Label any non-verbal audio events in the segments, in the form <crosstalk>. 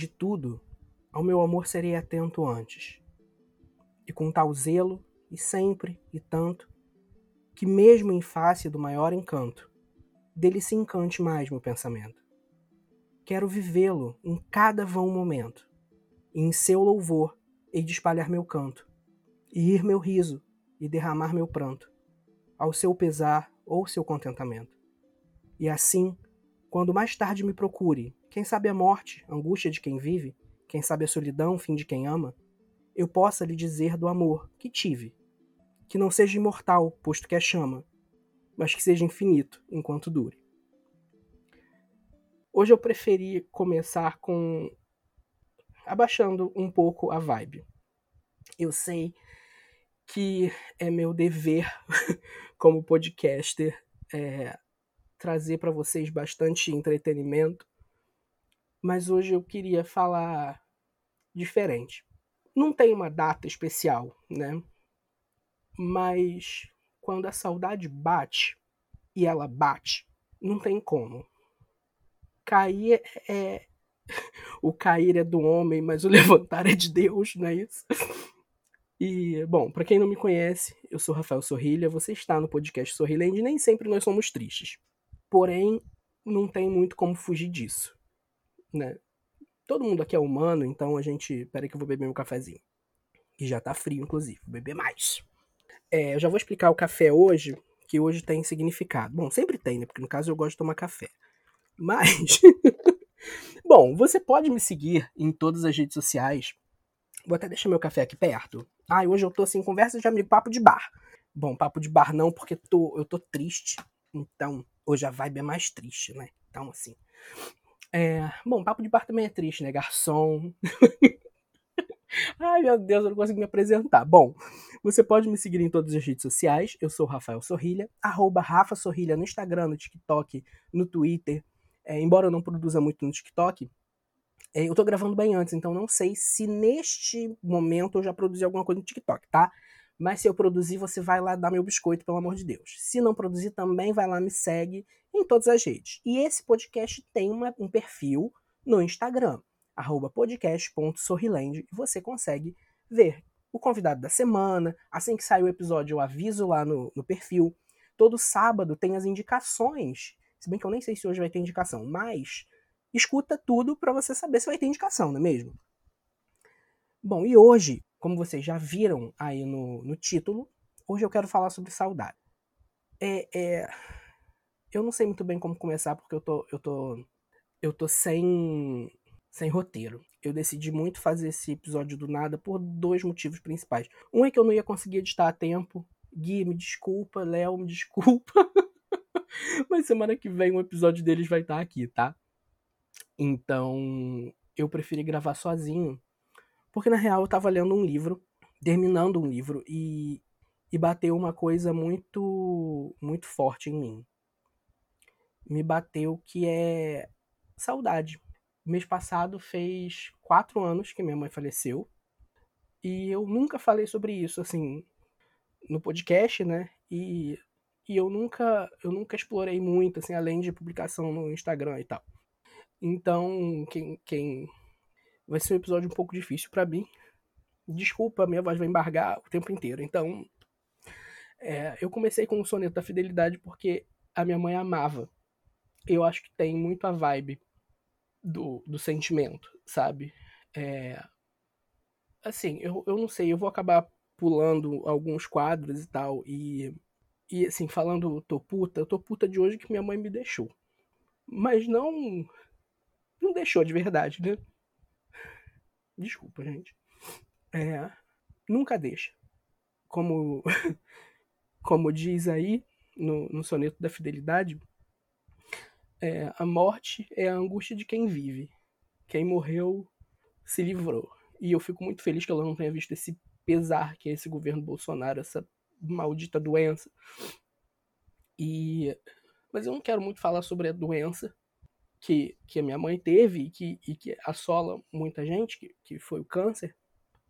De tudo, ao meu amor serei atento antes. E com tal zelo, e sempre, e tanto, que mesmo em face do maior encanto, dele se encante mais meu pensamento. Quero vivê-lo em cada vão momento, e em seu louvor hei de espalhar meu canto, e ir meu riso, e derramar meu pranto, ao seu pesar ou seu contentamento. E assim, quando mais tarde me procure, quem sabe a morte, angústia de quem vive, quem sabe a solidão, fim de quem ama, eu possa lhe dizer do amor que tive, que não seja imortal, posto que é chama, mas que seja infinito enquanto dure. Hoje eu preferi começar com abaixando um pouco a vibe. Eu sei que é meu dever <laughs> como podcaster é, trazer para vocês bastante entretenimento, mas hoje eu queria falar diferente. Não tem uma data especial, né? Mas quando a saudade bate, e ela bate, não tem como. Cair é. <laughs> O cair é do homem, mas o <laughs> levantar é de Deus, não é isso? E, bom, para quem não me conhece, eu sou Rafael Sorrilha, você está no podcast Sorriland e nem sempre nós somos tristes. Porém, não tem muito como fugir disso, né? Todo mundo aqui é humano, então a gente... Peraí que eu vou beber meu cafezinho. E já tá frio, inclusive. Vou beber mais. É, eu já vou explicar o café hoje, que hoje tem significado. Bom, sempre tem, né? Porque no caso eu gosto de tomar café. Mas... <laughs> Bom, você pode me seguir em todas as redes sociais Vou até deixar meu café aqui perto. Ah, hoje eu tô assim, conversa de amigo, papo de bar. Bom, papo de bar não, porque tô, eu tô triste. Então, hoje a vibe é mais triste, né? Então, assim. É, bom, papo de bar também é triste, né? Garçom. <laughs> Ai, meu Deus, eu não consigo me apresentar. Bom, você pode me seguir em todas as redes sociais. Eu sou Rafael Sorrilha, arroba Rafa Sorrilha no Instagram, no TikTok, no Twitter. É, embora eu não produza muito no TikTok, é, eu tô gravando bem antes, então não sei se neste momento eu já produzi alguma coisa no TikTok, tá? Mas se eu produzir, você vai lá dar meu biscoito, pelo amor de Deus. Se não produzir, também vai lá, me segue em todas as redes. E esse podcast tem uma, um perfil no Instagram, podcast.sorriland, e você consegue ver o convidado da semana. Assim que sair o episódio, eu aviso lá no, no perfil. Todo sábado tem as indicações. Se bem que eu nem sei se hoje vai ter indicação, mas escuta tudo para você saber se vai ter indicação, não é mesmo? Bom, e hoje, como vocês já viram aí no, no título, hoje eu quero falar sobre saudade. É, é, eu não sei muito bem como começar porque eu tô, eu tô, eu tô sem, sem roteiro. Eu decidi muito fazer esse episódio do nada por dois motivos principais. Um é que eu não ia conseguir editar a tempo. Gui, me desculpa. Léo, me desculpa. <laughs> Mas semana que vem um episódio deles vai estar aqui, tá? Então, eu preferi gravar sozinho, porque na real eu tava lendo um livro, terminando um livro e e bateu uma coisa muito muito forte em mim. Me bateu que é saudade. Mês passado fez quatro anos que minha mãe faleceu e eu nunca falei sobre isso assim no podcast, né? E, e eu nunca eu nunca explorei muito assim além de publicação no Instagram e tal. Então, quem, quem vai ser um episódio um pouco difícil para mim. Desculpa, minha voz vai embargar o tempo inteiro. Então, é, eu comecei com o soneto da fidelidade porque a minha mãe amava. Eu acho que tem muito a vibe do, do sentimento, sabe? É, assim, eu, eu não sei, eu vou acabar pulando alguns quadros e tal. E, e assim, falando tô puta, eu tô puta de hoje que minha mãe me deixou. Mas não não deixou de verdade, né? Desculpa, gente. É, nunca deixa. Como, <laughs> como diz aí no, no soneto da fidelidade, é, a morte é a angústia de quem vive. Quem morreu se livrou. E eu fico muito feliz que ela não tenha visto esse pesar que é esse governo Bolsonaro, essa maldita doença. E mas eu não quero muito falar sobre a doença, que, que a minha mãe teve e que, e que assola muita gente, que, que foi o câncer,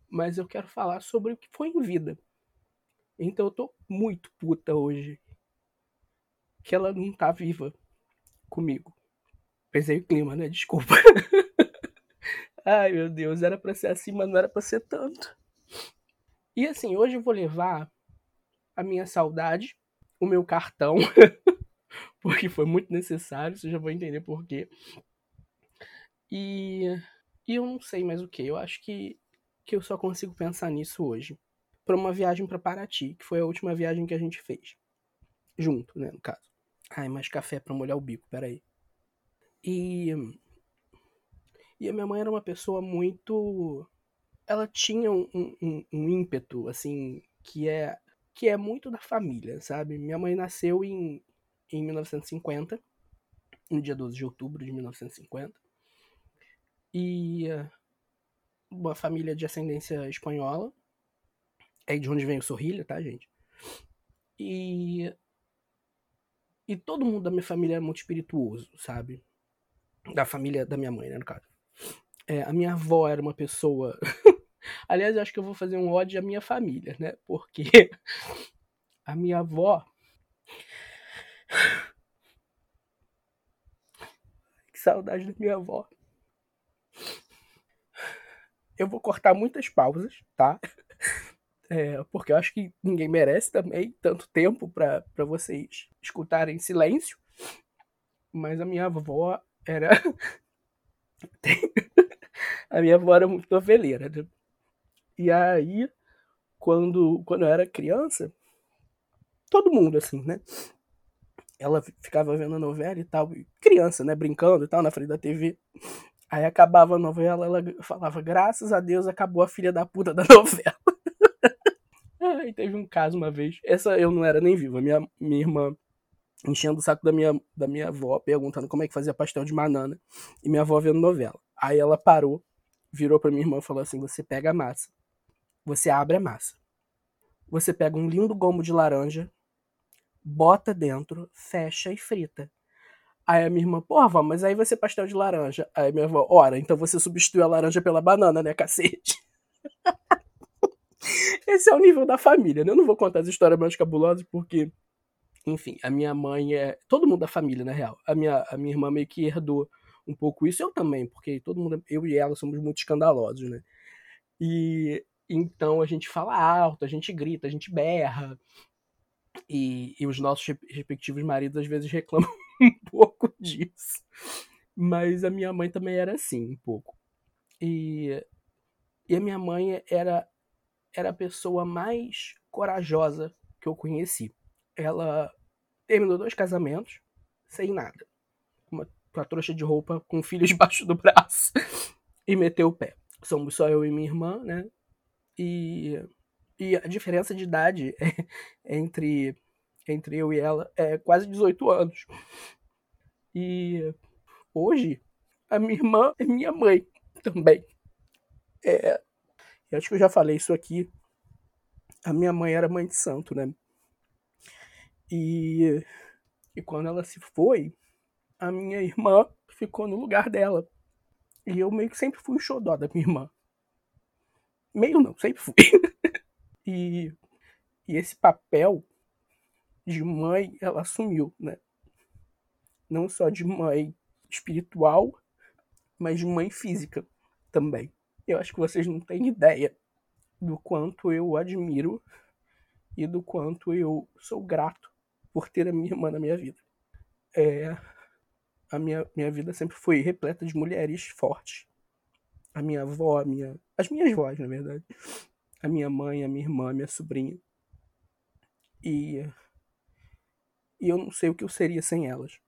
mas eu quero falar sobre o que foi em vida. Então eu tô muito puta hoje que ela não tá viva comigo. Pesei o clima, né? Desculpa. <laughs> Ai, meu Deus, era pra ser assim, mas não era pra ser tanto. E assim, hoje eu vou levar a minha saudade, o meu cartão, <laughs> porque foi muito necessário, você já vai entender por quê. E, e eu não sei mais o que, eu acho que, que eu só consigo pensar nisso hoje. Pra uma viagem para Paraty, que foi a última viagem que a gente fez. Junto, né, no caso. Ai, mais café pra molhar o bico, peraí. E. E a minha mãe era uma pessoa muito. Ela tinha um, um, um ímpeto, assim, que é que é muito da família, sabe? Minha mãe nasceu em, em 1950, no dia 12 de outubro de 1950. E uma família de ascendência espanhola. É de onde vem o Sorrilha, tá, gente? E e todo mundo da minha família era muito espirituoso, sabe? Da família da minha mãe, né, no caso. É, a minha avó era uma pessoa. <laughs> Aliás, eu acho que eu vou fazer um ódio à minha família, né? Porque <laughs> a minha avó. Que saudade da minha avó. Eu vou cortar muitas pausas, tá? É, porque eu acho que ninguém merece também tanto tempo para vocês escutarem silêncio. Mas a minha avó era. <laughs> a minha avó era muito noveleira. Né? E aí, quando, quando eu era criança, todo mundo assim, né? Ela ficava vendo a novela e tal, criança, né? Brincando e tal, na frente da TV. Aí acabava a novela, ela falava, graças a Deus acabou a filha da puta da <laughs> novela. e teve um caso uma vez. Essa eu não era nem viva. Minha, minha irmã enchendo o saco da minha, da minha avó, perguntando como é que fazia pastel de banana. E minha avó vendo novela. Aí ela parou, virou pra minha irmã e falou assim: Você pega a massa. Você abre a massa. Você pega um lindo gomo de laranja, bota dentro, fecha e frita. Aí a minha irmã, porra, vó, mas aí vai ser pastel de laranja. Aí minha avó, ora, então você substitui a laranja pela banana, né, cacete? <laughs> Esse é o nível da família, né? Eu não vou contar as histórias mais cabulosas porque, enfim, a minha mãe é. Todo mundo da família, na real. A minha, a minha irmã meio que herdou um pouco isso, eu também, porque todo mundo, eu e ela somos muito escandalosos, né? E então a gente fala alto, a gente grita, a gente berra. E, e os nossos respectivos maridos às vezes <laughs> reclamam um pouco disso. Mas a minha mãe também era assim, um pouco. E, e a minha mãe era era a pessoa mais corajosa que eu conheci. Ela terminou dois casamentos sem nada. Uma, uma trouxa de roupa com filhos <laughs> debaixo do braço <laughs> e meteu o pé. Somos só eu e minha irmã, né? E, e a diferença de idade é, <laughs> entre, entre eu e ela é quase 18 anos. E hoje a minha irmã é minha mãe também. É, eu acho que eu já falei isso aqui. A minha mãe era mãe de santo, né? E, e quando ela se foi, a minha irmã ficou no lugar dela. E eu meio que sempre fui o xodó da minha irmã. Meio não, sempre fui. <laughs> e, e esse papel de mãe, ela assumiu, né? Não só de mãe espiritual, mas de mãe física também. Eu acho que vocês não têm ideia do quanto eu admiro e do quanto eu sou grato por ter a minha irmã na minha vida. É, a minha, minha vida sempre foi repleta de mulheres fortes. A minha avó, a minha, as minhas vós, na verdade. A minha mãe, a minha irmã, a minha sobrinha. E, e eu não sei o que eu seria sem elas.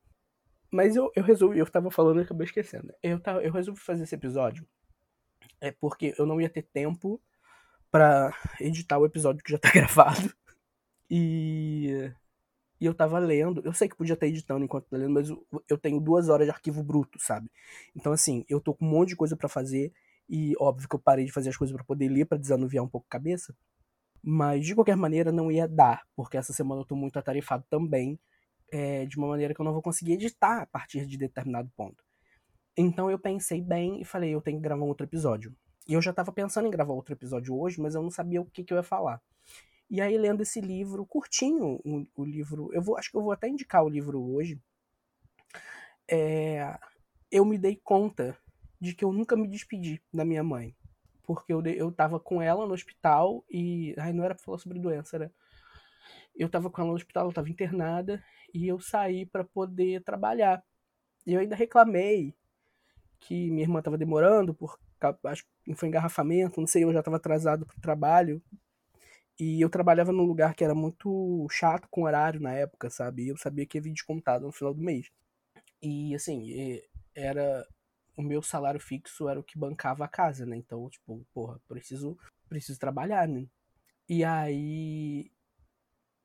Mas eu, eu resolvi, eu tava falando e acabei esquecendo. Eu, tava, eu resolvi fazer esse episódio é porque eu não ia ter tempo para editar o episódio que já tá <laughs> gravado. E, e eu tava lendo. Eu sei que podia estar editando enquanto tá lendo, mas eu, eu tenho duas horas de arquivo bruto, sabe? Então, assim, eu tô com um monte de coisa para fazer. E óbvio que eu parei de fazer as coisas para poder ler, para desanuviar um pouco a cabeça. Mas de qualquer maneira não ia dar, porque essa semana eu tô muito atarefado também, é, de uma maneira que eu não vou conseguir editar a partir de determinado ponto. Então eu pensei bem e falei, eu tenho que gravar um outro episódio. E eu já estava pensando em gravar outro episódio hoje, mas eu não sabia o que, que eu ia falar. E aí, lendo esse livro, curtinho o, o livro, eu vou, acho que eu vou até indicar o livro hoje. É, eu me dei conta de que eu nunca me despedi da minha mãe. Porque eu, eu tava com ela no hospital e. Ai, não era pra falar sobre doença, era. Eu tava com ela no hospital, ela tava internada e eu saí para poder trabalhar. E eu ainda reclamei que minha irmã tava demorando, por acho que foi engarrafamento, não sei, eu já tava atrasado pro trabalho. E eu trabalhava num lugar que era muito chato com horário na época, sabe? E eu sabia que ia vir descontado no final do mês. E assim, era o meu salário fixo era o que bancava a casa, né? Então, tipo, porra, preciso, preciso trabalhar, né? E aí.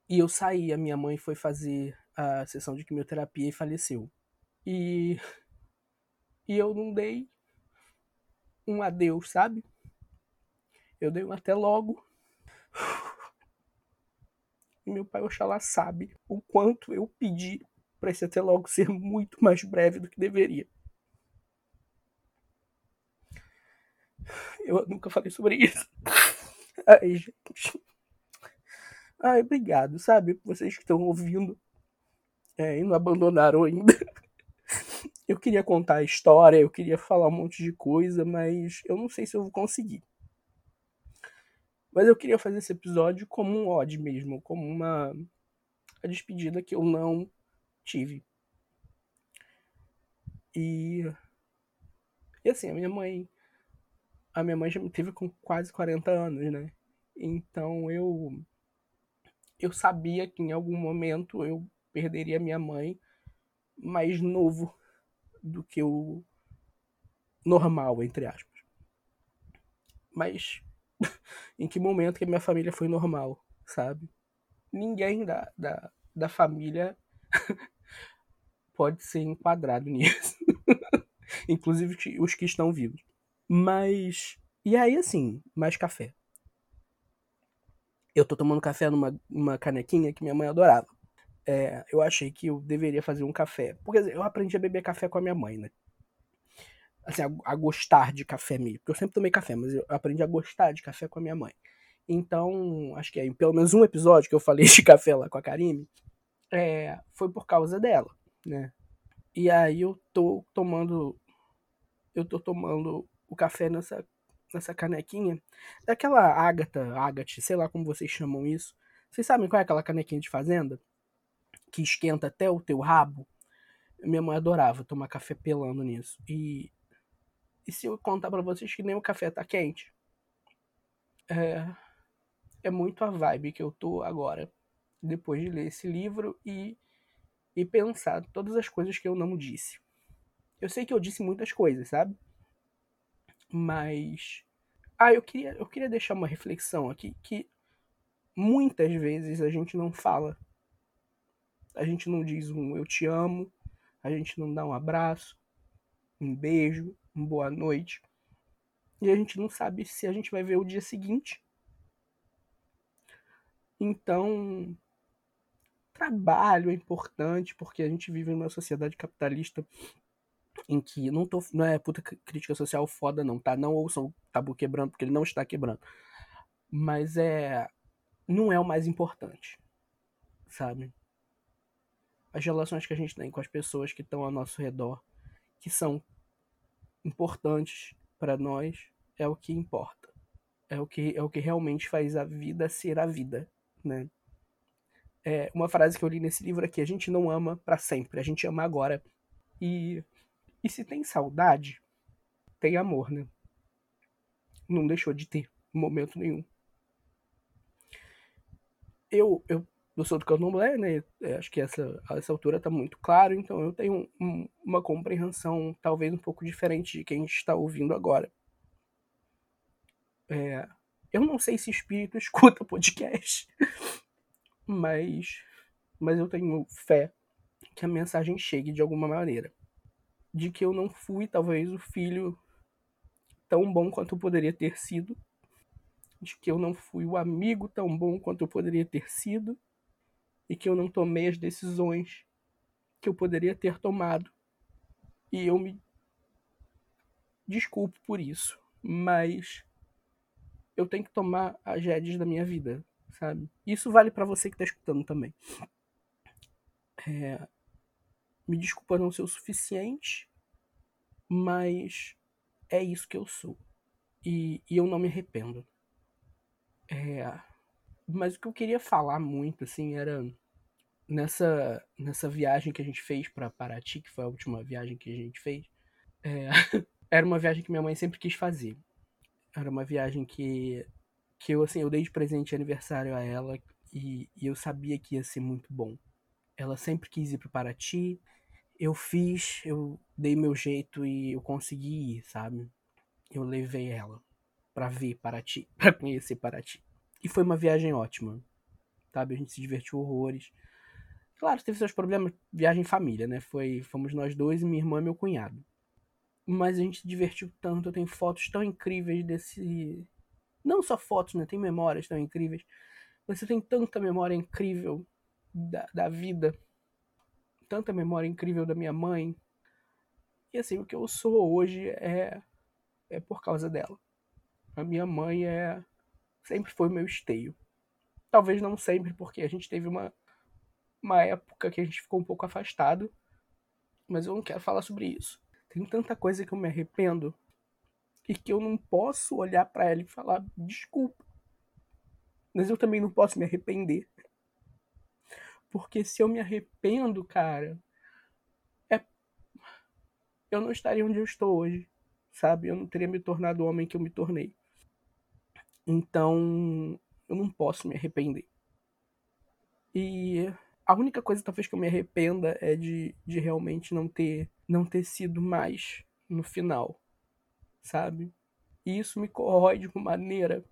E eu saí, a minha mãe foi fazer a sessão de quimioterapia e faleceu. E. E eu não dei um adeus, sabe? Eu dei um até logo. <laughs> E meu pai Oxalá sabe o quanto eu pedi para esse até logo ser muito mais breve do que deveria. Eu nunca falei sobre isso. <laughs> Ai, gente. Ai, obrigado, sabe? Vocês que estão ouvindo é, e não abandonaram ainda. <laughs> Eu queria contar a história, eu queria falar um monte de coisa, mas eu não sei se eu vou conseguir. Mas eu queria fazer esse episódio como um odd mesmo, como uma a despedida que eu não tive. E e assim, a minha mãe a minha mãe já me teve com quase 40 anos, né? Então eu eu sabia que em algum momento eu perderia minha mãe mais novo do que o normal, entre aspas. Mas <laughs> em que momento que a minha família foi normal, sabe? Ninguém da, da, da família <laughs> pode ser enquadrado <laughs> nisso. Inclusive os que estão vivos. Mas. E aí, assim, mais café. Eu tô tomando café numa, numa canequinha que minha mãe adorava. É, eu achei que eu deveria fazer um café. Porque eu aprendi a beber café com a minha mãe, né? Assim, a, a gostar de café mesmo. Porque eu sempre tomei café, mas eu aprendi a gostar de café com a minha mãe. Então, acho que é pelo menos um episódio que eu falei <laughs> de café lá com a Karine, é, foi por causa dela, né? E aí eu tô tomando. Eu tô tomando o café nessa, nessa canequinha. Daquela Ágata, Agate, sei lá como vocês chamam isso. Vocês sabem qual é aquela canequinha de fazenda? Que esquenta até o teu rabo? Minha mãe adorava tomar café pelando nisso. E, e se eu contar para vocês que nem o café tá quente? É, é muito a vibe que eu tô agora. Depois de ler esse livro e, e pensar todas as coisas que eu não disse. Eu sei que eu disse muitas coisas, sabe? Mas. Ah, eu queria, eu queria deixar uma reflexão aqui que muitas vezes a gente não fala. A gente não diz um eu te amo, a gente não dá um abraço, um beijo, uma boa noite. E a gente não sabe se a gente vai ver o dia seguinte. Então, trabalho é importante porque a gente vive numa sociedade capitalista em que não tô não é puta crítica social foda não, tá? Não ouçam o tabu quebrando porque ele não está quebrando. Mas é não é o mais importante, sabe? As relações que a gente tem com as pessoas que estão ao nosso redor, que são importantes para nós, é o que importa. É o que é o que realmente faz a vida ser a vida, né? É uma frase que eu li nesse livro aqui, a gente não ama para sempre, a gente ama agora. E e se tem saudade, tem amor, né? Não deixou de ter, em momento nenhum. Eu, eu, eu sou do candomblé, né? É, acho que essa, essa altura tá muito claro, então eu tenho um, uma compreensão talvez um pouco diferente de quem está ouvindo agora. É, eu não sei se espírito <laughs> escuta podcast, mas, mas eu tenho fé que a mensagem chegue de alguma maneira de que eu não fui, talvez, o filho tão bom quanto eu poderia ter sido, de que eu não fui o amigo tão bom quanto eu poderia ter sido, e que eu não tomei as decisões que eu poderia ter tomado. E eu me desculpo por isso, mas eu tenho que tomar as rédeas da minha vida, sabe? Isso vale para você que tá escutando também. É, me desculpa não ser o suficiente, mas é isso que eu sou. E, e eu não me arrependo. É, mas o que eu queria falar muito, assim, era nessa, nessa viagem que a gente fez para Paraty, que foi a última viagem que a gente fez. É, <laughs> era uma viagem que minha mãe sempre quis fazer. Era uma viagem que, que eu, assim, eu dei de presente de aniversário a ela e, e eu sabia que ia ser muito bom. Ela sempre quis ir para Paraty, eu fiz, eu dei meu jeito e eu consegui ir, sabe? Eu levei ela para ver Paraty, <laughs> para conhecer Paraty. E foi uma viagem ótima, sabe? A gente se divertiu horrores. Claro, teve seus problemas, viagem em família, né? Foi, fomos nós dois, minha irmã e meu cunhado. Mas a gente se divertiu tanto, eu tenho fotos tão incríveis desse. Não só fotos, né? Tem memórias tão incríveis. Você tem tanta memória incrível da, da vida tanta memória incrível da minha mãe. E assim, o que eu sou hoje é é por causa dela. A minha mãe é sempre foi meu esteio. Talvez não sempre, porque a gente teve uma uma época que a gente ficou um pouco afastado, mas eu não quero falar sobre isso. Tem tanta coisa que eu me arrependo e que eu não posso olhar para ela e falar desculpa. Mas eu também não posso me arrepender. Porque se eu me arrependo, cara, é eu não estaria onde eu estou hoje, sabe? Eu não teria me tornado o homem que eu me tornei. Então, eu não posso me arrepender. E a única coisa talvez que eu me arrependa é de, de realmente não ter não ter sido mais no final, sabe? E isso me corrói de uma maneira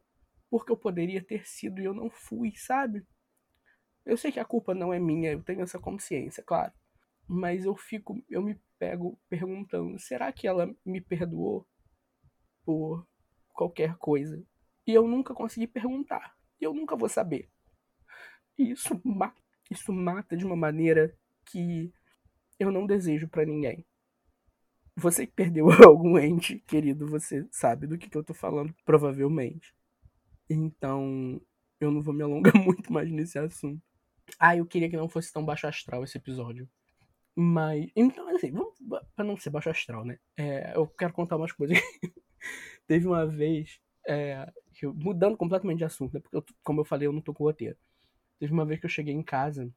porque eu poderia ter sido e eu não fui, sabe? Eu sei que a culpa não é minha, eu tenho essa consciência, claro. Mas eu fico, eu me pego perguntando, será que ela me perdoou por qualquer coisa? E eu nunca consegui perguntar. E eu nunca vou saber. E isso mata, isso mata de uma maneira que eu não desejo para ninguém. Você que perdeu <laughs> algum ente querido, você sabe do que, que eu tô falando, provavelmente. Então, eu não vou me alongar <laughs> muito mais nesse assunto. Ah, eu queria que não fosse tão baixo astral esse episódio. Mas. Então, assim, vamos, pra não ser baixo astral, né? É, eu quero contar umas coisas. <laughs> Teve uma vez. É, eu, mudando completamente de assunto, né? Porque, eu, como eu falei, eu não tô com roteiro. Teve uma vez que eu cheguei em casa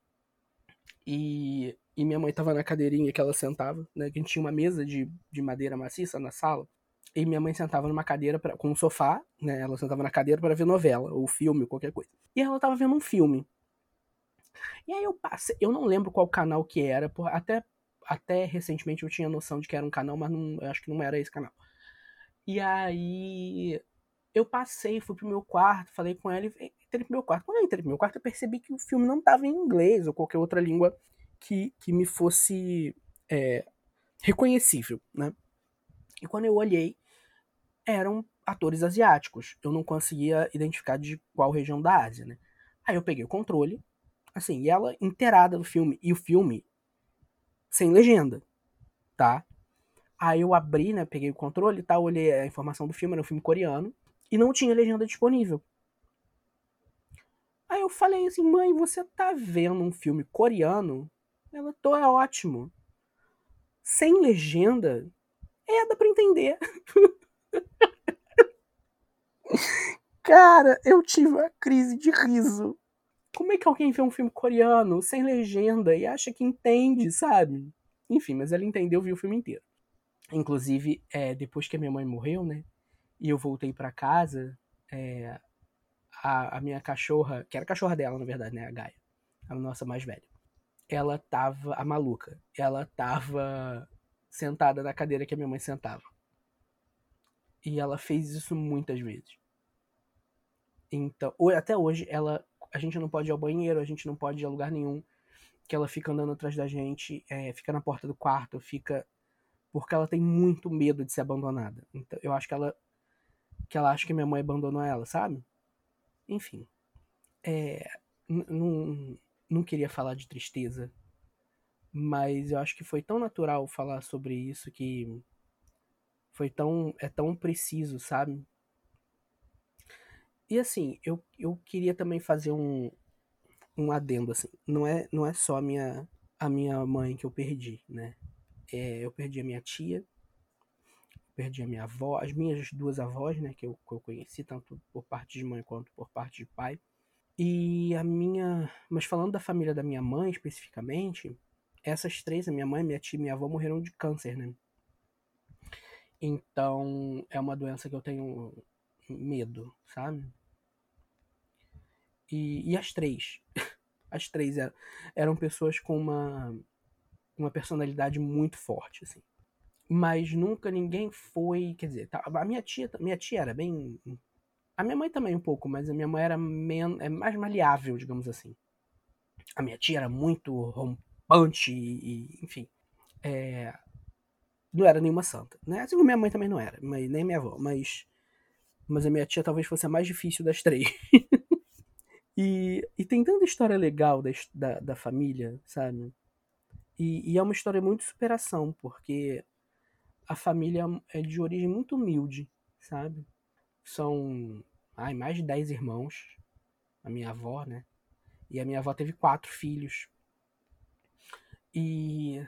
e, e minha mãe tava na cadeirinha que ela sentava, né? Que a gente tinha uma mesa de, de madeira maciça na sala. E minha mãe sentava numa cadeira pra, com um sofá, né? Ela sentava na cadeira para ver novela, ou filme, ou qualquer coisa. E ela tava vendo um filme. E aí eu passei, eu não lembro qual canal que era, por, até, até recentemente eu tinha noção de que era um canal, mas não, eu acho que não era esse canal. E aí eu passei, fui pro meu quarto, falei com ela e entrei pro meu quarto. Quando eu entrei pro meu quarto, eu percebi que o filme não tava em inglês ou qualquer outra língua que, que me fosse é, reconhecível, né? E quando eu olhei, eram atores asiáticos. Eu não conseguia identificar de qual região da Ásia, né? Aí eu peguei o controle, Assim, e ela inteirada do filme. E o filme sem legenda, tá? Aí eu abri, né? Peguei o controle e tal, olhei a informação do filme, era um filme coreano. E não tinha legenda disponível. Aí eu falei assim, mãe, você tá vendo um filme coreano? Ela, tô, é ótimo. Sem legenda? É, dá pra entender. <laughs> Cara, eu tive uma crise de riso. Como é que alguém vê um filme coreano sem legenda e acha que entende, sabe? Enfim, mas ela entendeu, viu o filme inteiro. Inclusive, é, depois que a minha mãe morreu, né? E eu voltei para casa, é, a, a, minha cachorra, que era a cachorra dela, na verdade, né? A Gaia, a nossa mais velha. Ela tava, a maluca, ela tava sentada na cadeira que a minha mãe sentava. E ela fez isso muitas vezes. Então, até hoje, ela a gente não pode ir ao banheiro, a gente não pode ir a lugar nenhum. Que ela fica andando atrás da gente, é, fica na porta do quarto, fica. Porque ela tem muito medo de ser abandonada. Então, eu acho que ela. Que ela acha que minha mãe abandonou ela, sabe? Enfim. É, não, não queria falar de tristeza. Mas eu acho que foi tão natural falar sobre isso que. Foi tão. É tão preciso, sabe? E assim, eu, eu queria também fazer um, um adendo, assim. Não é, não é só a minha, a minha mãe que eu perdi, né? É, eu perdi a minha tia, perdi a minha avó, as minhas duas avós, né, que eu, que eu conheci, tanto por parte de mãe quanto por parte de pai. E a minha. Mas falando da família da minha mãe especificamente, essas três, a minha mãe, minha tia e minha avó, morreram de câncer, né? Então é uma doença que eu tenho medo, sabe? E, e as três. <laughs> As três eram, eram pessoas com uma, uma personalidade muito forte, assim mas nunca ninguém foi, quer dizer, tá, a minha tia, minha tia era bem, a minha mãe também um pouco, mas a minha mãe era men, é mais maleável, digamos assim. A minha tia era muito rompante e, enfim, é, não era nenhuma santa, né? Assim como minha mãe também não era, mas, nem minha avó, mas, mas a minha tia talvez fosse a mais difícil das três. <laughs> e, e tem tanta história legal da, da, da família, sabe? E, e, é uma história muito de superação, porque a família é de origem muito humilde, sabe? São ai, mais de 10 irmãos, a minha avó, né? E a minha avó teve quatro filhos. E,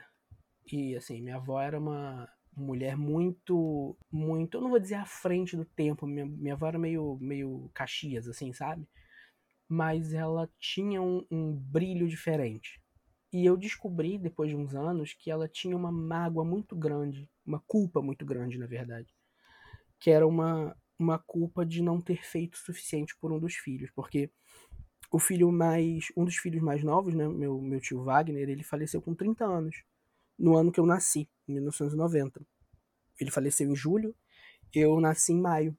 e assim, minha avó era uma mulher muito, muito, eu não vou dizer à frente do tempo, minha, minha avó era meio, meio caxias, assim, sabe? Mas ela tinha um, um brilho diferente. E eu descobri, depois de uns anos, que ela tinha uma mágoa muito grande, uma culpa muito grande, na verdade. Que era uma, uma culpa de não ter feito o suficiente por um dos filhos. Porque o filho mais. Um dos filhos mais novos, né? Meu, meu tio Wagner, ele faleceu com 30 anos. No ano que eu nasci, em 1990. Ele faleceu em julho, eu nasci em maio.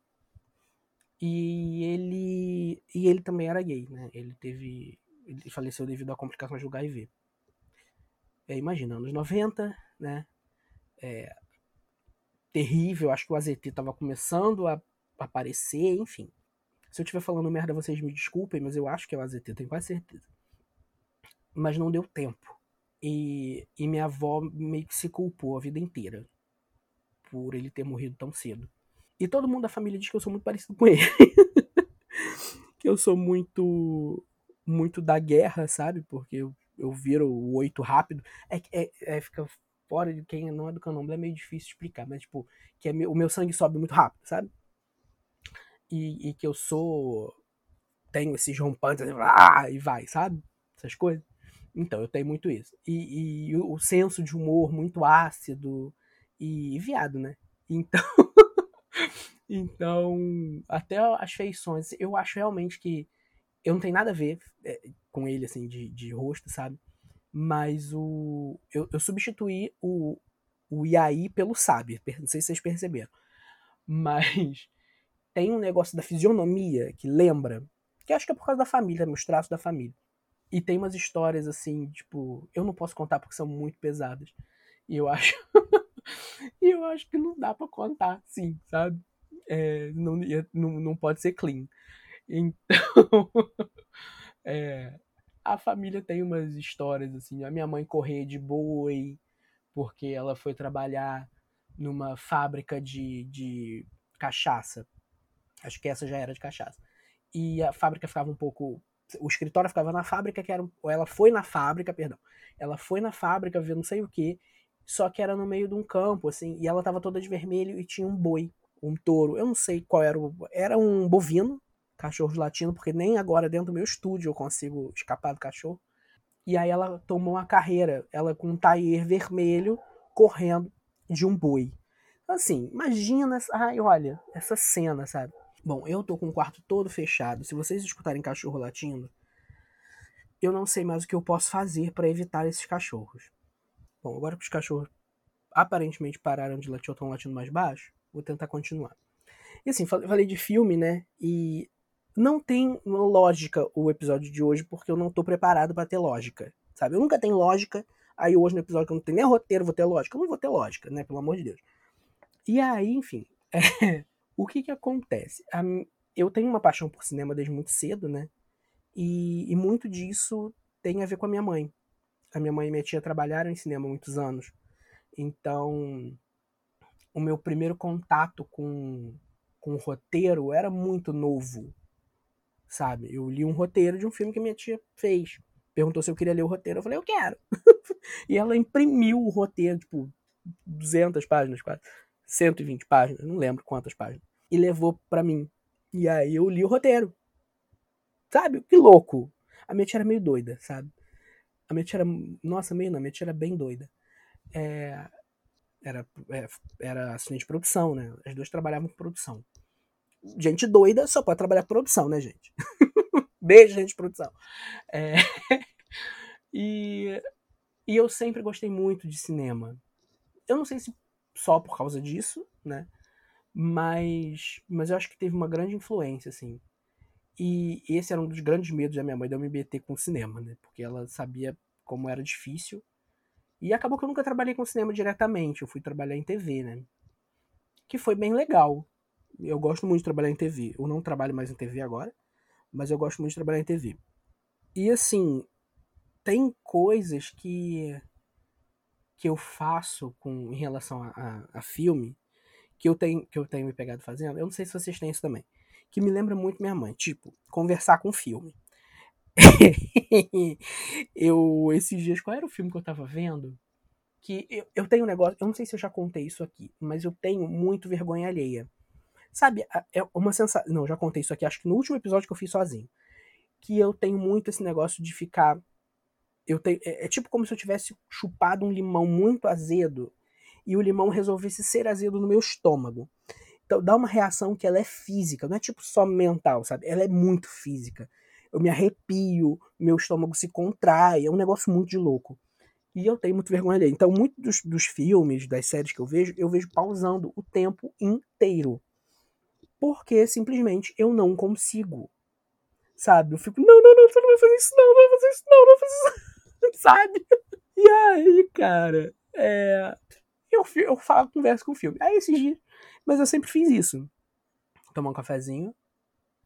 E ele. E ele também era gay, né? Ele teve. Ele faleceu devido a complicações do HIV é, imagina, anos 90, né? É, terrível, acho que o AZT estava começando a aparecer, enfim. Se eu estiver falando merda, vocês me desculpem, mas eu acho que é o AZT, tenho quase certeza. Mas não deu tempo. E, e minha avó meio que se culpou a vida inteira por ele ter morrido tão cedo. E todo mundo da família diz que eu sou muito parecido com <laughs> ele. que eu sou muito muito da guerra, sabe? Porque eu eu viro o oito rápido. É, é, é, fica fora de quem não é do candomblé, é meio difícil explicar, mas tipo, que é meu, o meu sangue sobe muito rápido, sabe? E, e que eu sou. Tenho esses rompantes, ah, e vai, sabe? Essas coisas. Então, eu tenho muito isso. E, e o, o senso de humor muito ácido e, e viado, né? Então. <laughs> então, até as feições, eu acho realmente que eu não tenho nada a ver é, com ele, assim, de, de rosto, sabe? Mas o. Eu, eu substituí o, o Yaí pelo Sabe. Não sei se vocês perceberam. Mas <laughs> tem um negócio da fisionomia que lembra. Que acho que é por causa da família, meus traços da família. E tem umas histórias assim, tipo, eu não posso contar porque são muito pesadas. E eu acho. <laughs> e eu acho que não dá para contar, sim, sabe? É, não, não, não pode ser clean. Então, <laughs> é, a família tem umas histórias assim. A minha mãe correr de boi porque ela foi trabalhar numa fábrica de, de cachaça. Acho que essa já era de cachaça. E a fábrica ficava um pouco. O escritório ficava na fábrica, que era. Ou ela foi na fábrica, perdão. Ela foi na fábrica ver não sei o que. Só que era no meio de um campo, assim. E ela tava toda de vermelho e tinha um boi, um touro. Eu não sei qual era o. Era um bovino, cachorros latindo, porque nem agora dentro do meu estúdio eu consigo escapar do cachorro. E aí ela tomou uma carreira, ela com um taier vermelho, correndo de um boi. Assim, imagina, ai, olha, essa cena, sabe? Bom, eu tô com o quarto todo fechado. Se vocês escutarem cachorro latindo, eu não sei mais o que eu posso fazer para evitar esses cachorros. Bom, agora que os cachorros aparentemente pararam de latir ou estão latindo mais baixo, vou tentar continuar. E assim, falei de filme, né? E não tem lógica o episódio de hoje, porque eu não tô preparado para ter lógica, sabe? Eu nunca tenho lógica, aí hoje no episódio que eu não tenho nem roteiro, vou ter lógica. Eu não vou ter lógica, né? Pelo amor de Deus. E aí, enfim, é, <laughs> o que que acontece? A, eu tenho uma paixão por cinema desde muito cedo, né? E, e, muito disso tem a ver com a minha mãe. A minha mãe e minha tia trabalharam em cinema há muitos anos. Então, o meu primeiro contato com, com o roteiro era muito novo, sabe? Eu li um roteiro de um filme que minha tia fez. Perguntou se eu queria ler o roteiro. Eu falei, eu quero. <laughs> e ela imprimiu o roteiro, tipo, 200 páginas quase. 120 páginas, não lembro quantas páginas, e levou para mim. E aí eu li o roteiro. Sabe? Que louco. A minha tia era meio doida, sabe? A minha tia era. Nossa, meio não, a minha tia era bem doida. É, era, é, era assistente de produção, né? As duas trabalhavam com produção. Gente doida só pode trabalhar com produção, né, gente? <laughs> Beijo, gente de produção. É, <laughs> e, e eu sempre gostei muito de cinema. Eu não sei se só por causa disso, né? Mas, mas eu acho que teve uma grande influência, assim. E esse era um dos grandes medos da minha mãe de eu me meter com o cinema, né? Porque ela sabia como era difícil. E acabou que eu nunca trabalhei com cinema diretamente, eu fui trabalhar em TV, né? Que foi bem legal. Eu gosto muito de trabalhar em TV. Eu não trabalho mais em TV agora, mas eu gosto muito de trabalhar em TV. E assim, tem coisas que que eu faço com em relação a, a, a, filme que eu tenho que eu tenho me pegado fazendo. Eu não sei se vocês têm isso também, que me lembra muito minha mãe, tipo conversar com filme. <laughs> eu esses dias qual era o filme que eu tava vendo? Que eu, eu tenho um negócio, eu não sei se eu já contei isso aqui, mas eu tenho muito vergonha alheia. Sabe, é uma sensação. Não, já contei isso aqui, acho que no último episódio que eu fiz sozinho. Que eu tenho muito esse negócio de ficar. Eu tenho, é, é tipo como se eu tivesse chupado um limão muito azedo e o limão resolvesse ser azedo no meu estômago. Então dá uma reação que ela é física, não é tipo só mental, sabe? Ela é muito física. Eu me arrepio, meu estômago se contrai, é um negócio muito de louco. E eu tenho muito vergonha dele. Então, muitos dos, dos filmes, das séries que eu vejo, eu vejo pausando o tempo inteiro porque simplesmente eu não consigo. Sabe? Eu fico, não, não, não, você não vai fazer isso, não, não vai fazer isso, não, não vai fazer isso, <laughs> sabe? E aí, cara, é. Eu, eu falo, converso com o filme. Aí esses dias. Mas eu sempre fiz isso. Tomar um cafezinho.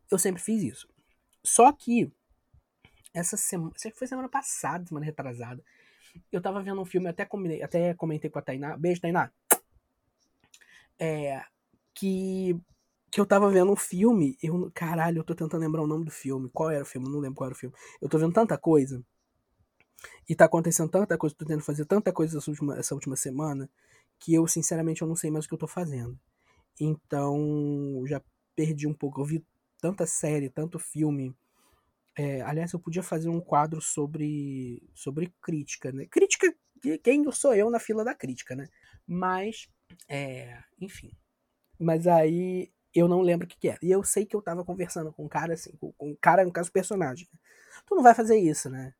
Eu sempre fiz isso. Só que. Essa semana. Sei que foi semana passada, semana retrasada. Eu tava vendo um filme, até, combinei, até comentei com a Tainá. Beijo, Tainá. É. Que que eu tava vendo um filme, eu, caralho, eu tô tentando lembrar o nome do filme. Qual era o filme? Não lembro qual era o filme. Eu tô vendo tanta coisa. E tá acontecendo tanta coisa, tô tentando fazer tanta coisa essa última, essa última semana, que eu, sinceramente, eu não sei mais o que eu tô fazendo. Então, já perdi um pouco. Eu vi tanta série, tanto filme. É, aliás, eu podia fazer um quadro sobre, sobre crítica, né? Crítica, quem sou eu na fila da crítica, né? Mas, é, enfim. Mas aí eu não lembro o que, que era. E eu sei que eu tava conversando com um cara assim, com, com um cara, no caso, personagem. Tu não vai fazer isso, né?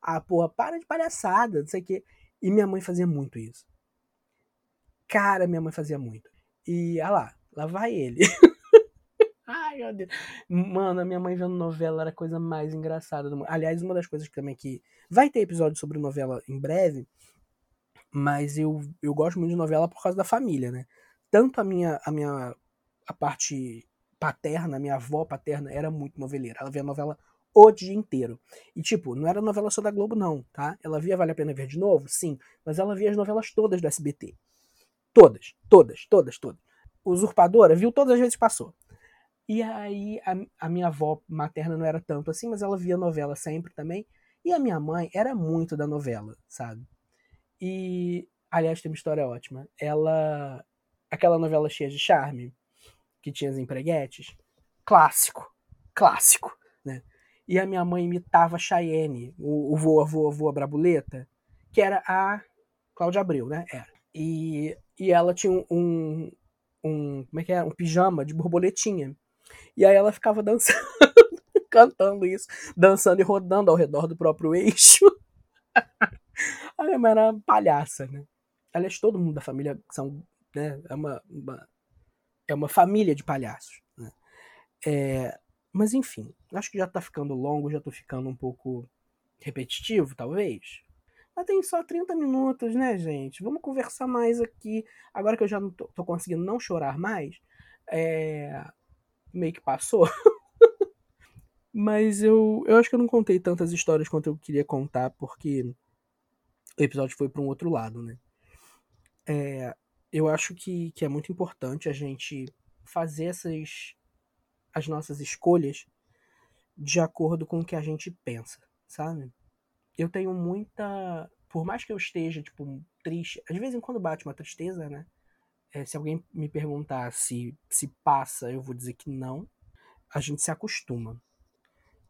Ah, porra, para de palhaçada, não sei o quê. E minha mãe fazia muito isso. Cara, minha mãe fazia muito. E, ah lá, lá vai ele. <laughs> Mano, a minha mãe vendo novela era a coisa mais engraçada do mundo. Aliás, uma das coisas que também que. Vai ter episódio sobre novela em breve. Mas eu, eu gosto muito de novela por causa da família, né? Tanto a minha, a minha a parte paterna, minha avó paterna, era muito noveleira. Ela via novela o dia inteiro. E, tipo, não era novela só da Globo, não, tá? Ela via Vale a Pena Ver de Novo? Sim. Mas ela via as novelas todas do SBT. Todas, todas, todas, todas. Usurpadora, viu todas as vezes passou. E aí, a, a minha avó materna não era tanto assim, mas ela via novela sempre também. E a minha mãe era muito da novela, sabe? E, aliás, tem uma história ótima. Ela. Aquela novela cheia de charme, que tinha as empreguetes. Clássico. Clássico, né? E a minha mãe imitava Cheyenne, o, o voa, voa, voa brabuleta, que era a Cláudia Abreu, né? Era. E, e ela tinha um, um, como é que é? Um pijama de borboletinha. E aí ela ficava dançando, <laughs> cantando isso, dançando e rodando ao redor do próprio eixo. a minha mãe era palhaça, né? Aliás, todo mundo da família são, né? É uma, uma é uma família de palhaços. Né? É, mas enfim, acho que já tá ficando longo, já tô ficando um pouco repetitivo, talvez. Mas tem só 30 minutos, né, gente? Vamos conversar mais aqui. Agora que eu já não tô, tô conseguindo não chorar mais, é, meio que passou. <laughs> Mas eu, eu acho que eu não contei tantas histórias quanto eu queria contar, porque o episódio foi para um outro lado, né? É, eu acho que, que é muito importante a gente fazer essas as nossas escolhas de acordo com o que a gente pensa, sabe? Eu tenho muita, por mais que eu esteja tipo triste, às vezes em quando bate uma tristeza, né? É, se alguém me perguntar se se passa, eu vou dizer que não. A gente se acostuma.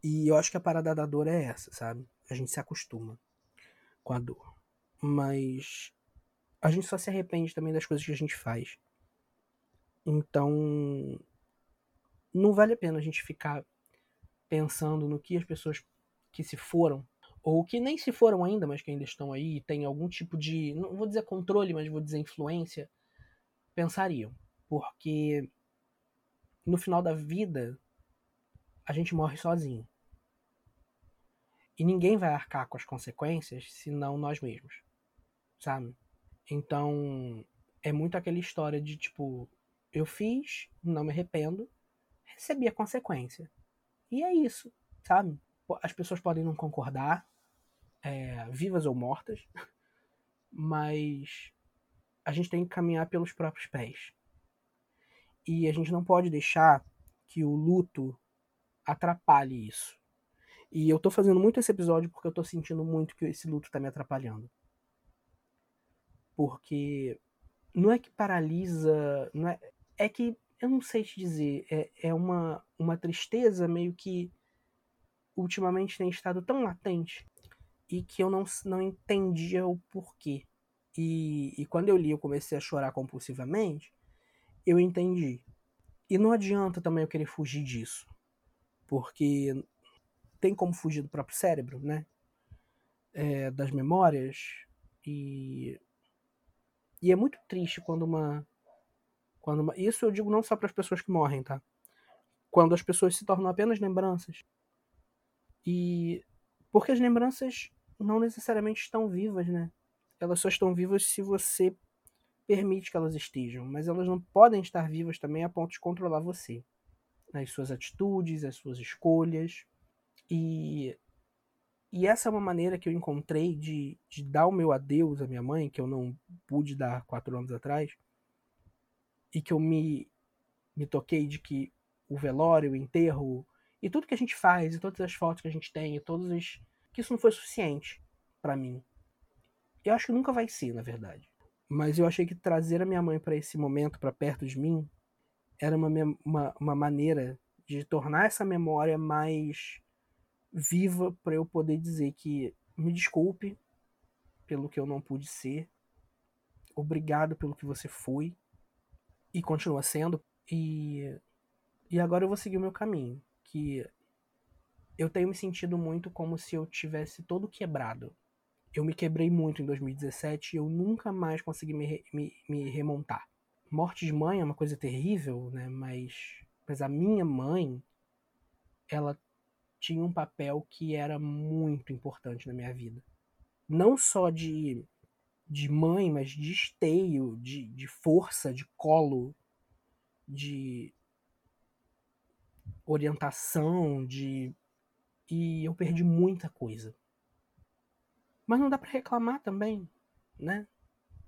E eu acho que a parada da dor é essa, sabe? A gente se acostuma com a dor. Mas a gente só se arrepende também das coisas que a gente faz. Então, não vale a pena a gente ficar pensando no que as pessoas que se foram, ou que nem se foram ainda, mas que ainda estão aí, têm algum tipo de, não vou dizer controle, mas vou dizer influência, pensariam. Porque no final da vida, a gente morre sozinho. E ninguém vai arcar com as consequências senão nós mesmos. Sabe? Então, é muito aquela história de tipo, eu fiz, não me arrependo, recebi a consequência. E é isso, sabe? As pessoas podem não concordar, é, vivas ou mortas, <laughs> mas a gente tem que caminhar pelos próprios pés. E a gente não pode deixar que o luto atrapalhe isso. E eu tô fazendo muito esse episódio porque eu tô sentindo muito que esse luto tá me atrapalhando. Porque não é que paralisa, não é, é que eu não sei te dizer, é, é uma, uma tristeza meio que ultimamente tem estado tão latente e que eu não, não entendia o porquê. E, e quando eu li, eu comecei a chorar compulsivamente, eu entendi. E não adianta também eu querer fugir disso, porque tem como fugir do próprio cérebro, né? É, das memórias. E, e é muito triste quando uma, quando uma. Isso eu digo não só para as pessoas que morrem, tá? Quando as pessoas se tornam apenas lembranças. E. Porque as lembranças não necessariamente estão vivas, né? Elas só estão vivas se você permite que elas estejam, mas elas não podem estar vivas também a ponto de controlar você, as suas atitudes, as suas escolhas. E, e essa é uma maneira que eu encontrei de, de dar o meu adeus à minha mãe, que eu não pude dar quatro anos atrás, e que eu me, me toquei de que o velório, o enterro, e tudo que a gente faz, e todas as fotos que a gente tem, e todos os. que isso não foi suficiente para mim. Eu acho que nunca vai ser, na verdade. Mas eu achei que trazer a minha mãe para esse momento, para perto de mim, era uma, uma, uma maneira de tornar essa memória mais viva para eu poder dizer que me desculpe pelo que eu não pude ser, obrigado pelo que você foi. E continua sendo. E e agora eu vou seguir o meu caminho, que eu tenho me sentido muito como se eu tivesse todo quebrado eu me quebrei muito em 2017 e eu nunca mais consegui me, me, me remontar. Morte de mãe é uma coisa terrível, né? Mas, mas a minha mãe, ela tinha um papel que era muito importante na minha vida. Não só de, de mãe, mas de esteio, de, de força, de colo, de orientação, de. E eu perdi muita coisa. Mas não dá para reclamar também, né?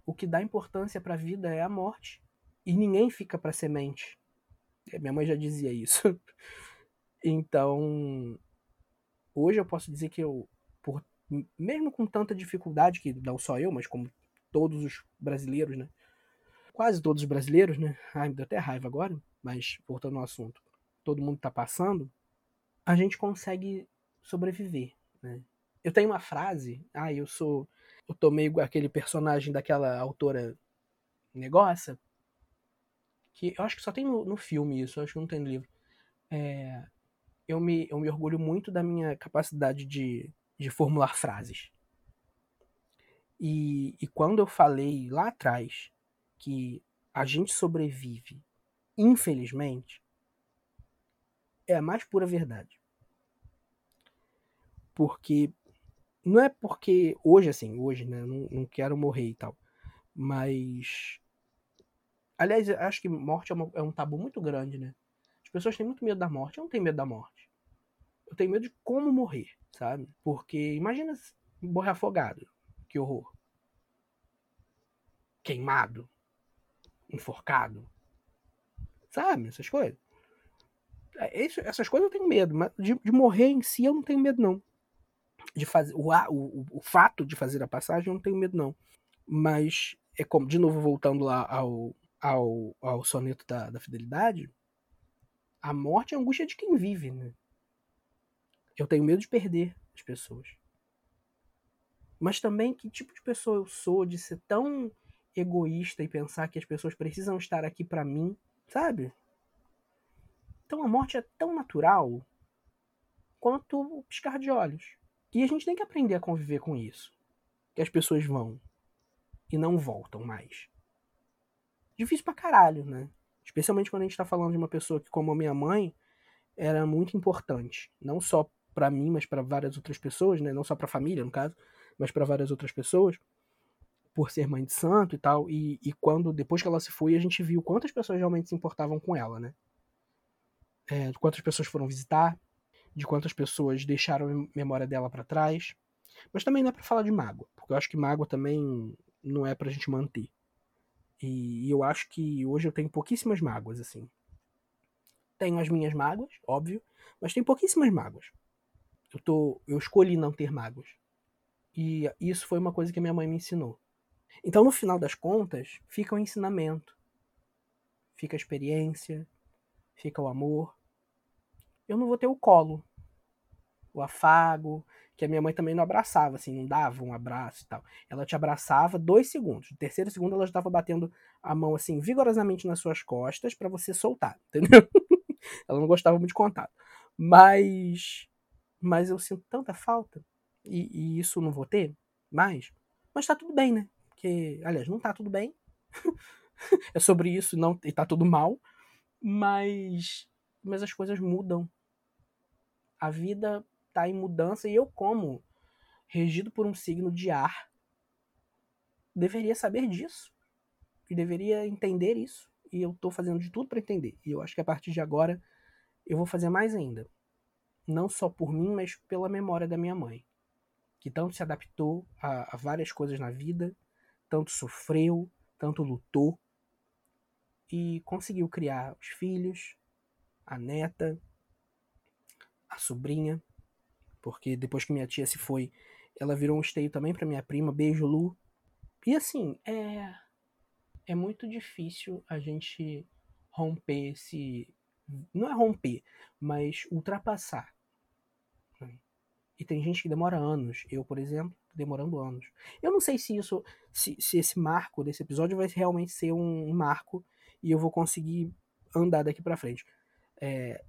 O que dá importância para a vida é a morte. E ninguém fica para semente. É, minha mãe já dizia isso. <laughs> então, hoje eu posso dizer que eu, por, mesmo com tanta dificuldade, que não só eu, mas como todos os brasileiros, né? Quase todos os brasileiros, né? Ai, me deu até raiva agora, mas voltando ao assunto. Todo mundo tá passando, a gente consegue sobreviver, né? Eu tenho uma frase, ah, eu sou. Eu tô meio aquele personagem daquela autora negócio. Que eu acho que só tem no, no filme isso, acho que não tem no livro. É, eu, me, eu me orgulho muito da minha capacidade de, de formular frases. E, e quando eu falei lá atrás que a gente sobrevive, infelizmente, é a mais pura verdade. Porque não é porque hoje, assim, hoje, né? Não, não quero morrer e tal. Mas. Aliás, acho que morte é, uma, é um tabu muito grande, né? As pessoas têm muito medo da morte. Eu não tenho medo da morte. Eu tenho medo de como morrer, sabe? Porque imagina morrer afogado. Que horror. Queimado. Enforcado. Sabe? Essas coisas. É, essas coisas eu tenho medo, mas de, de morrer em si eu não tenho medo, não de fazer o, o, o fato de fazer a passagem, eu não tenho medo não. Mas é como, de novo voltando lá ao ao, ao soneto da, da fidelidade, a morte é a angústia de quem vive, né? Eu tenho medo de perder as pessoas. Mas também que tipo de pessoa eu sou de ser tão egoísta e pensar que as pessoas precisam estar aqui para mim, sabe? Então a morte é tão natural quanto o piscar de olhos. E a gente tem que aprender a conviver com isso. Que as pessoas vão e não voltam mais. Difícil pra caralho, né? Especialmente quando a gente tá falando de uma pessoa que, como a minha mãe, era muito importante. Não só para mim, mas para várias outras pessoas, né? Não só pra família, no caso, mas para várias outras pessoas. Por ser mãe de santo e tal. E, e quando, depois que ela se foi, a gente viu quantas pessoas realmente se importavam com ela, né? É, quantas pessoas foram visitar, de quantas pessoas deixaram a memória dela para trás. Mas também não é para falar de mágoa, porque eu acho que mágoa também não é pra gente manter. E eu acho que hoje eu tenho pouquíssimas mágoas, assim. Tenho as minhas mágoas, óbvio, mas tenho pouquíssimas mágoas. Eu, tô, eu escolhi não ter mágoas. E isso foi uma coisa que minha mãe me ensinou. Então, no final das contas, fica o ensinamento, fica a experiência, fica o amor. Eu não vou ter o colo, o afago, que a minha mãe também não abraçava, assim, não dava um abraço e tal. Ela te abraçava dois segundos. No terceiro segundo, ela já estava batendo a mão, assim, vigorosamente nas suas costas para você soltar, <laughs> entendeu? ela não gostava muito de contato. Mas. Mas eu sinto tanta falta. E, e isso não vou ter mais. Mas tá tudo bem, né? Porque, aliás, não tá tudo bem. <laughs> é sobre isso não, e tá tudo mal. Mas. Mas as coisas mudam. A vida está em mudança e eu, como regido por um signo de ar, deveria saber disso e deveria entender isso. E eu estou fazendo de tudo para entender. E eu acho que a partir de agora eu vou fazer mais ainda. Não só por mim, mas pela memória da minha mãe, que tanto se adaptou a, a várias coisas na vida, tanto sofreu, tanto lutou e conseguiu criar os filhos, a neta, a sobrinha porque depois que minha tia se foi, ela virou um esteio também para minha prima. Beijo, Lu. E assim, é. É muito difícil a gente romper esse. Não é romper, mas ultrapassar. Né? E tem gente que demora anos. Eu, por exemplo, demorando anos. Eu não sei se isso. Se, se esse marco desse episódio vai realmente ser um marco e eu vou conseguir andar daqui para frente. É,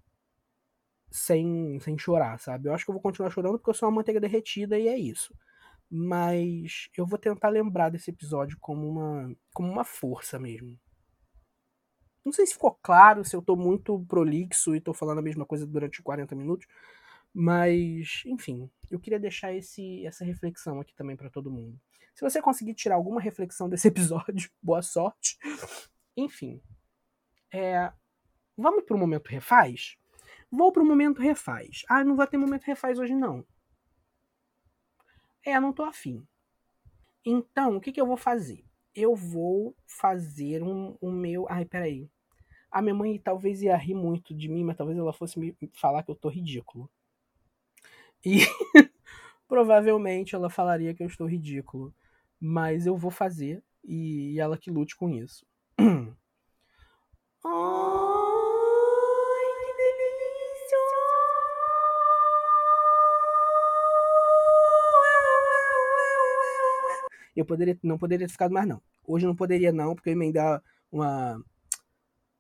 sem, sem chorar, sabe? Eu acho que eu vou continuar chorando porque eu sou uma manteiga derretida e é isso. Mas eu vou tentar lembrar desse episódio como uma, como uma força mesmo. Não sei se ficou claro, se eu tô muito prolixo e tô falando a mesma coisa durante 40 minutos, mas, enfim, eu queria deixar esse, essa reflexão aqui também para todo mundo. Se você conseguir tirar alguma reflexão desse <laughs> episódio, boa sorte. Enfim, é, vamos para momento refaz? Vou pro momento refaz. Ah, não vai ter momento refaz hoje não. É, não tô afim. Então, o que, que eu vou fazer? Eu vou fazer um, um meu. Ai, peraí. A minha mãe talvez ia rir muito de mim, mas talvez ela fosse me falar que eu tô ridículo. E <laughs> provavelmente ela falaria que eu estou ridículo. Mas eu vou fazer e ela que lute com isso. oh! <clears throat> Eu poderia, não poderia ter ficado mais, não. Hoje não poderia, não, porque eu emendar uma.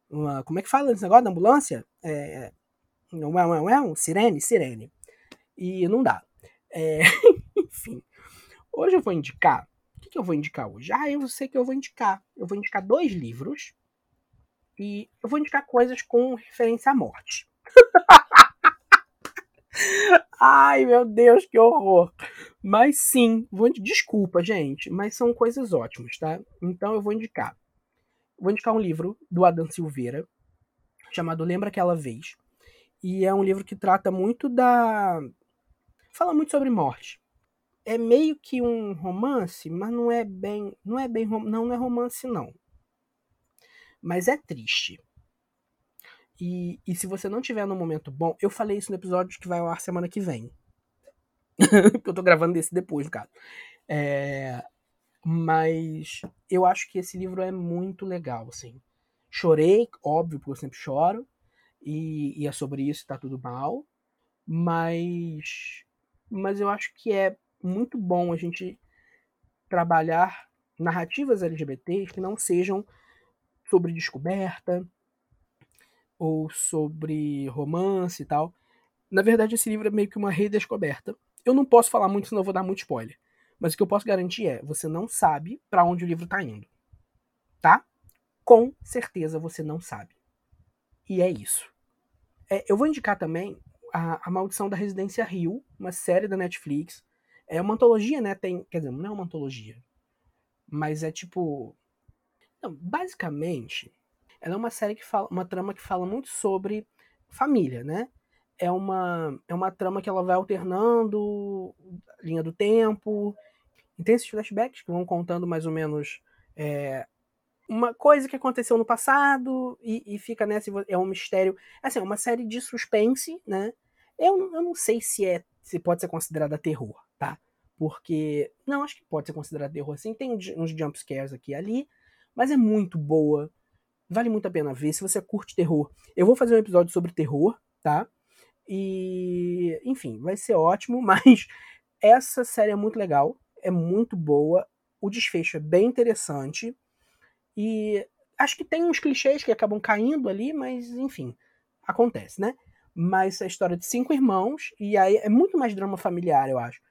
uma como é que fala esse negócio da ambulância? É, não é, não é um sirene? Sirene. E não dá. É, <laughs> enfim. Hoje eu vou indicar. O que, que eu vou indicar hoje? Ah, eu sei que eu vou indicar. Eu vou indicar dois livros. E eu vou indicar coisas com referência à morte. <laughs> Ai, meu Deus, que horror. Mas sim, vou desculpa, gente, mas são coisas ótimas, tá? Então eu vou indicar. Vou indicar um livro do Adam Silveira, chamado Lembra aquela vez. E é um livro que trata muito da fala muito sobre morte. É meio que um romance, mas não é bem, não é bem, não, não é romance não. Mas é triste. E, e se você não tiver num momento bom, eu falei isso no episódio que vai ao ar semana que vem. <laughs> eu tô gravando desse depois, caso. É, Mas eu acho que esse livro é muito legal, assim. Chorei, óbvio, porque eu sempre choro. E, e é sobre isso, tá tudo mal. Mas, mas eu acho que é muito bom a gente trabalhar narrativas LGBTs que não sejam sobre descoberta ou sobre romance e tal. Na verdade, esse livro é meio que uma redescoberta. Eu não posso falar muito, senão eu vou dar muito spoiler. Mas o que eu posso garantir é, você não sabe para onde o livro tá indo. Tá? Com certeza você não sabe. E é isso. É, eu vou indicar também a, a Maldição da Residência Rio, uma série da Netflix. É uma antologia, né? Tem, quer dizer, não é uma antologia. Mas é tipo. Não, basicamente, ela é uma série que fala. Uma trama que fala muito sobre família, né? É uma, é uma trama que ela vai alternando linha do tempo. E tem esses flashbacks que vão contando mais ou menos é, uma coisa que aconteceu no passado e, e, fica nessa. É um mistério. Assim, é uma série de suspense, né? Eu, eu não sei se é se pode ser considerada terror, tá? Porque. Não, acho que pode ser considerada terror assim. Tem uns jumpscares aqui e ali. Mas é muito boa. Vale muito a pena ver. Se você curte terror. Eu vou fazer um episódio sobre terror, tá? E. Enfim, vai ser ótimo. <laughs> Mas essa série é muito legal. É muito boa. O desfecho é bem interessante. E acho que tem uns clichês que acabam caindo ali, mas enfim, acontece, né? Mas é a história de cinco irmãos, e aí é muito mais drama familiar, eu acho.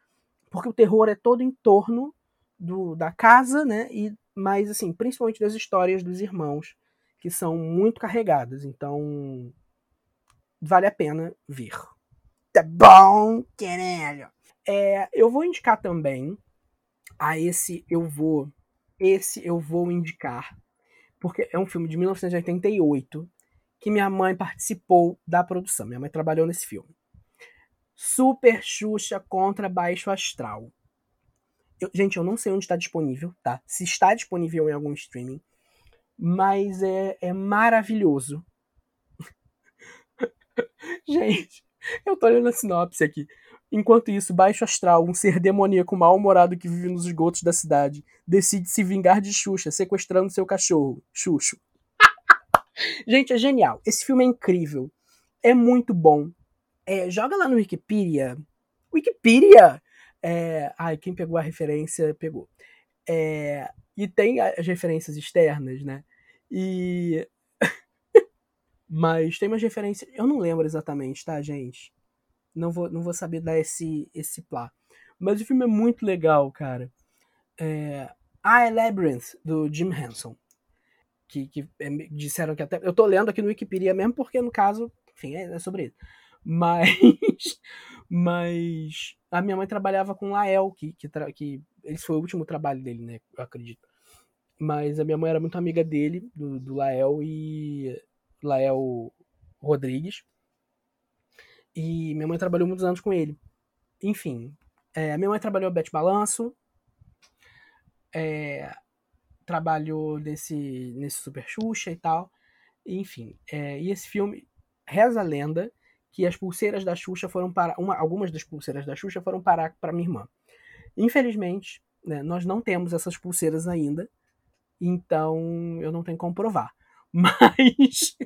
Porque o terror é todo em torno do, da casa, né? E, mas, assim, principalmente das histórias dos irmãos, que são muito carregadas. Então, vale a pena ver. Tá bom, caralho? É, eu vou indicar também a esse, eu vou esse eu vou indicar, porque é um filme de 1988 que minha mãe participou da produção. Minha mãe trabalhou nesse filme. Super Xuxa contra Baixo Astral. Eu, gente, eu não sei onde está disponível, tá? Se está disponível em algum streaming, mas é, é maravilhoso. <laughs> gente, eu tô olhando a sinopse aqui. Enquanto isso, Baixo Astral, um ser demoníaco mal-humorado que vive nos esgotos da cidade, decide se vingar de Xuxa, sequestrando seu cachorro, Xuxo. <laughs> Gente, é genial. Esse filme é incrível. É muito bom. É, joga lá no Wikipedia. Wikipedia! É, ai, quem pegou a referência, pegou. É, e tem as referências externas, né? E. Mas tem umas referências. Eu não lembro exatamente, tá, gente? Não vou, não vou saber dar esse, esse plá. Mas o filme é muito legal, cara. É... Labyrinth, do Jim Henson. Que, que é, disseram que até. Eu tô lendo aqui no Wikipedia mesmo, porque no caso, enfim, é, é sobre isso. Mas. <laughs> mas. A minha mãe trabalhava com Lael, que, que, tra... que. Esse foi o último trabalho dele, né? Eu acredito. Mas a minha mãe era muito amiga dele, do, do Lael e. Lael Rodrigues. E minha mãe trabalhou muitos anos com ele. Enfim, é, minha mãe trabalhou Bete Balanço, é, trabalhou nesse, nesse Super Xuxa e tal. Enfim, é, e esse filme reza a lenda que as pulseiras da Xuxa foram para uma, algumas das pulseiras da Xuxa foram parar para minha irmã. Infelizmente, né, nós não temos essas pulseiras ainda, então eu não tenho como provar. <laughs> Mas,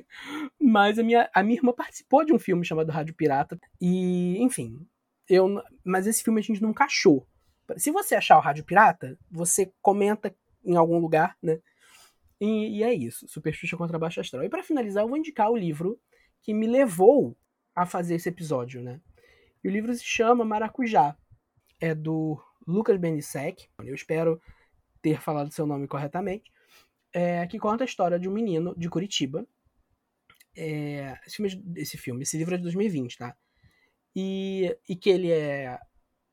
mas a, minha, a minha irmã participou de um filme chamado Rádio Pirata. E, enfim, eu, mas esse filme a gente nunca achou. Se você achar o Rádio Pirata, você comenta em algum lugar, né? E, e é isso. Super Xuxa contra Baixo Astral. E para finalizar, eu vou indicar o livro que me levou a fazer esse episódio, né? E o livro se chama Maracujá. É do Lucas Benisek. Eu espero ter falado seu nome corretamente é, que conta a história de um menino de Curitiba. É, esse, filme, esse, filme, esse livro é de 2020, tá? E, e que ele é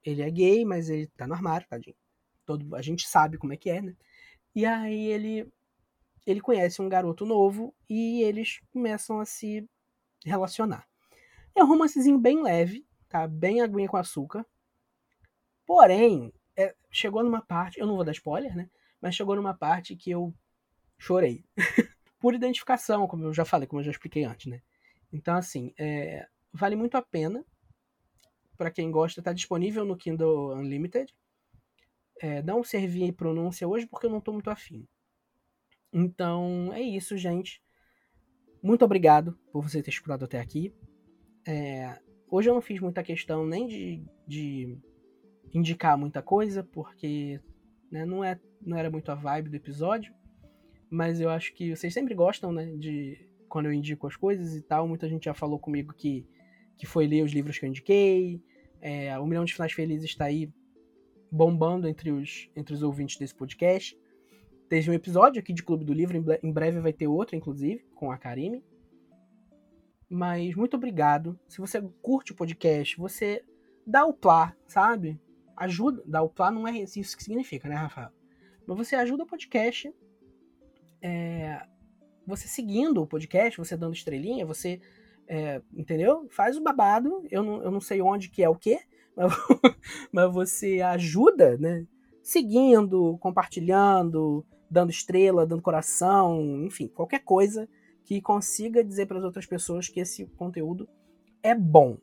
ele é gay, mas ele tá no armário, tadinho. Todo, a gente sabe como é que é, né? E aí ele ele conhece um garoto novo e eles começam a se relacionar. É um romancezinho bem leve, tá? Bem aguinha com açúcar. Porém, é, chegou numa parte, eu não vou dar spoiler, né? Mas chegou numa parte que eu chorei. <laughs> Por identificação, como eu já falei, como eu já expliquei antes, né? Então, assim, é, vale muito a pena. Para quem gosta, tá disponível no Kindle Unlimited. é, não servir pronúncia hoje porque eu não estou muito afim. Então é isso, gente. Muito obrigado por você ter escutado até aqui. É, hoje eu não fiz muita questão nem de, de indicar muita coisa, porque né, não, é, não era muito a vibe do episódio. Mas eu acho que vocês sempre gostam, né? De quando eu indico as coisas e tal. Muita gente já falou comigo que, que foi ler os livros que eu indiquei. É, o Milhão de Finais Felizes está aí bombando entre os, entre os ouvintes desse podcast. Teve um episódio aqui de Clube do Livro, em breve vai ter outro, inclusive, com a Karime. Mas muito obrigado. Se você curte o podcast, você dá o plá, sabe? Ajuda. Dá o plá não é isso que significa, né, Rafael? Mas você ajuda o podcast. É, você seguindo o podcast, você dando estrelinha, você. É, entendeu? Faz o babado. Eu não, eu não sei onde que é o quê, <laughs> mas, mas você ajuda, né? Seguindo, compartilhando, dando estrela, dando coração, enfim, qualquer coisa que consiga dizer para as outras pessoas que esse conteúdo é bom.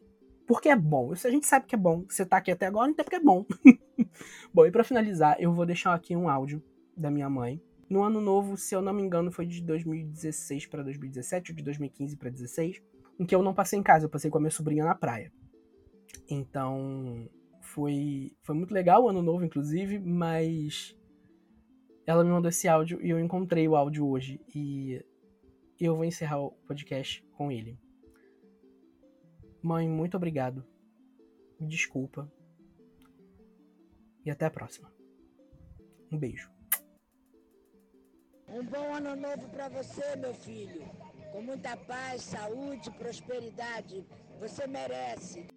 Porque é bom. A gente sabe que é bom. Você tá aqui até agora, então é porque é bom. <laughs> bom, e para finalizar, eu vou deixar aqui um áudio da minha mãe. No ano novo, se eu não me engano, foi de 2016 para 2017 ou de 2015 para 2016, em que eu não passei em casa, eu passei com a minha sobrinha na praia. Então, foi foi muito legal o ano novo inclusive, mas ela me mandou esse áudio e eu encontrei o áudio hoje e eu vou encerrar o podcast com ele. Mãe, muito obrigado. Me desculpa. E até a próxima. Um beijo. Um bom ano novo para você, meu filho. Com muita paz, saúde, prosperidade. Você merece.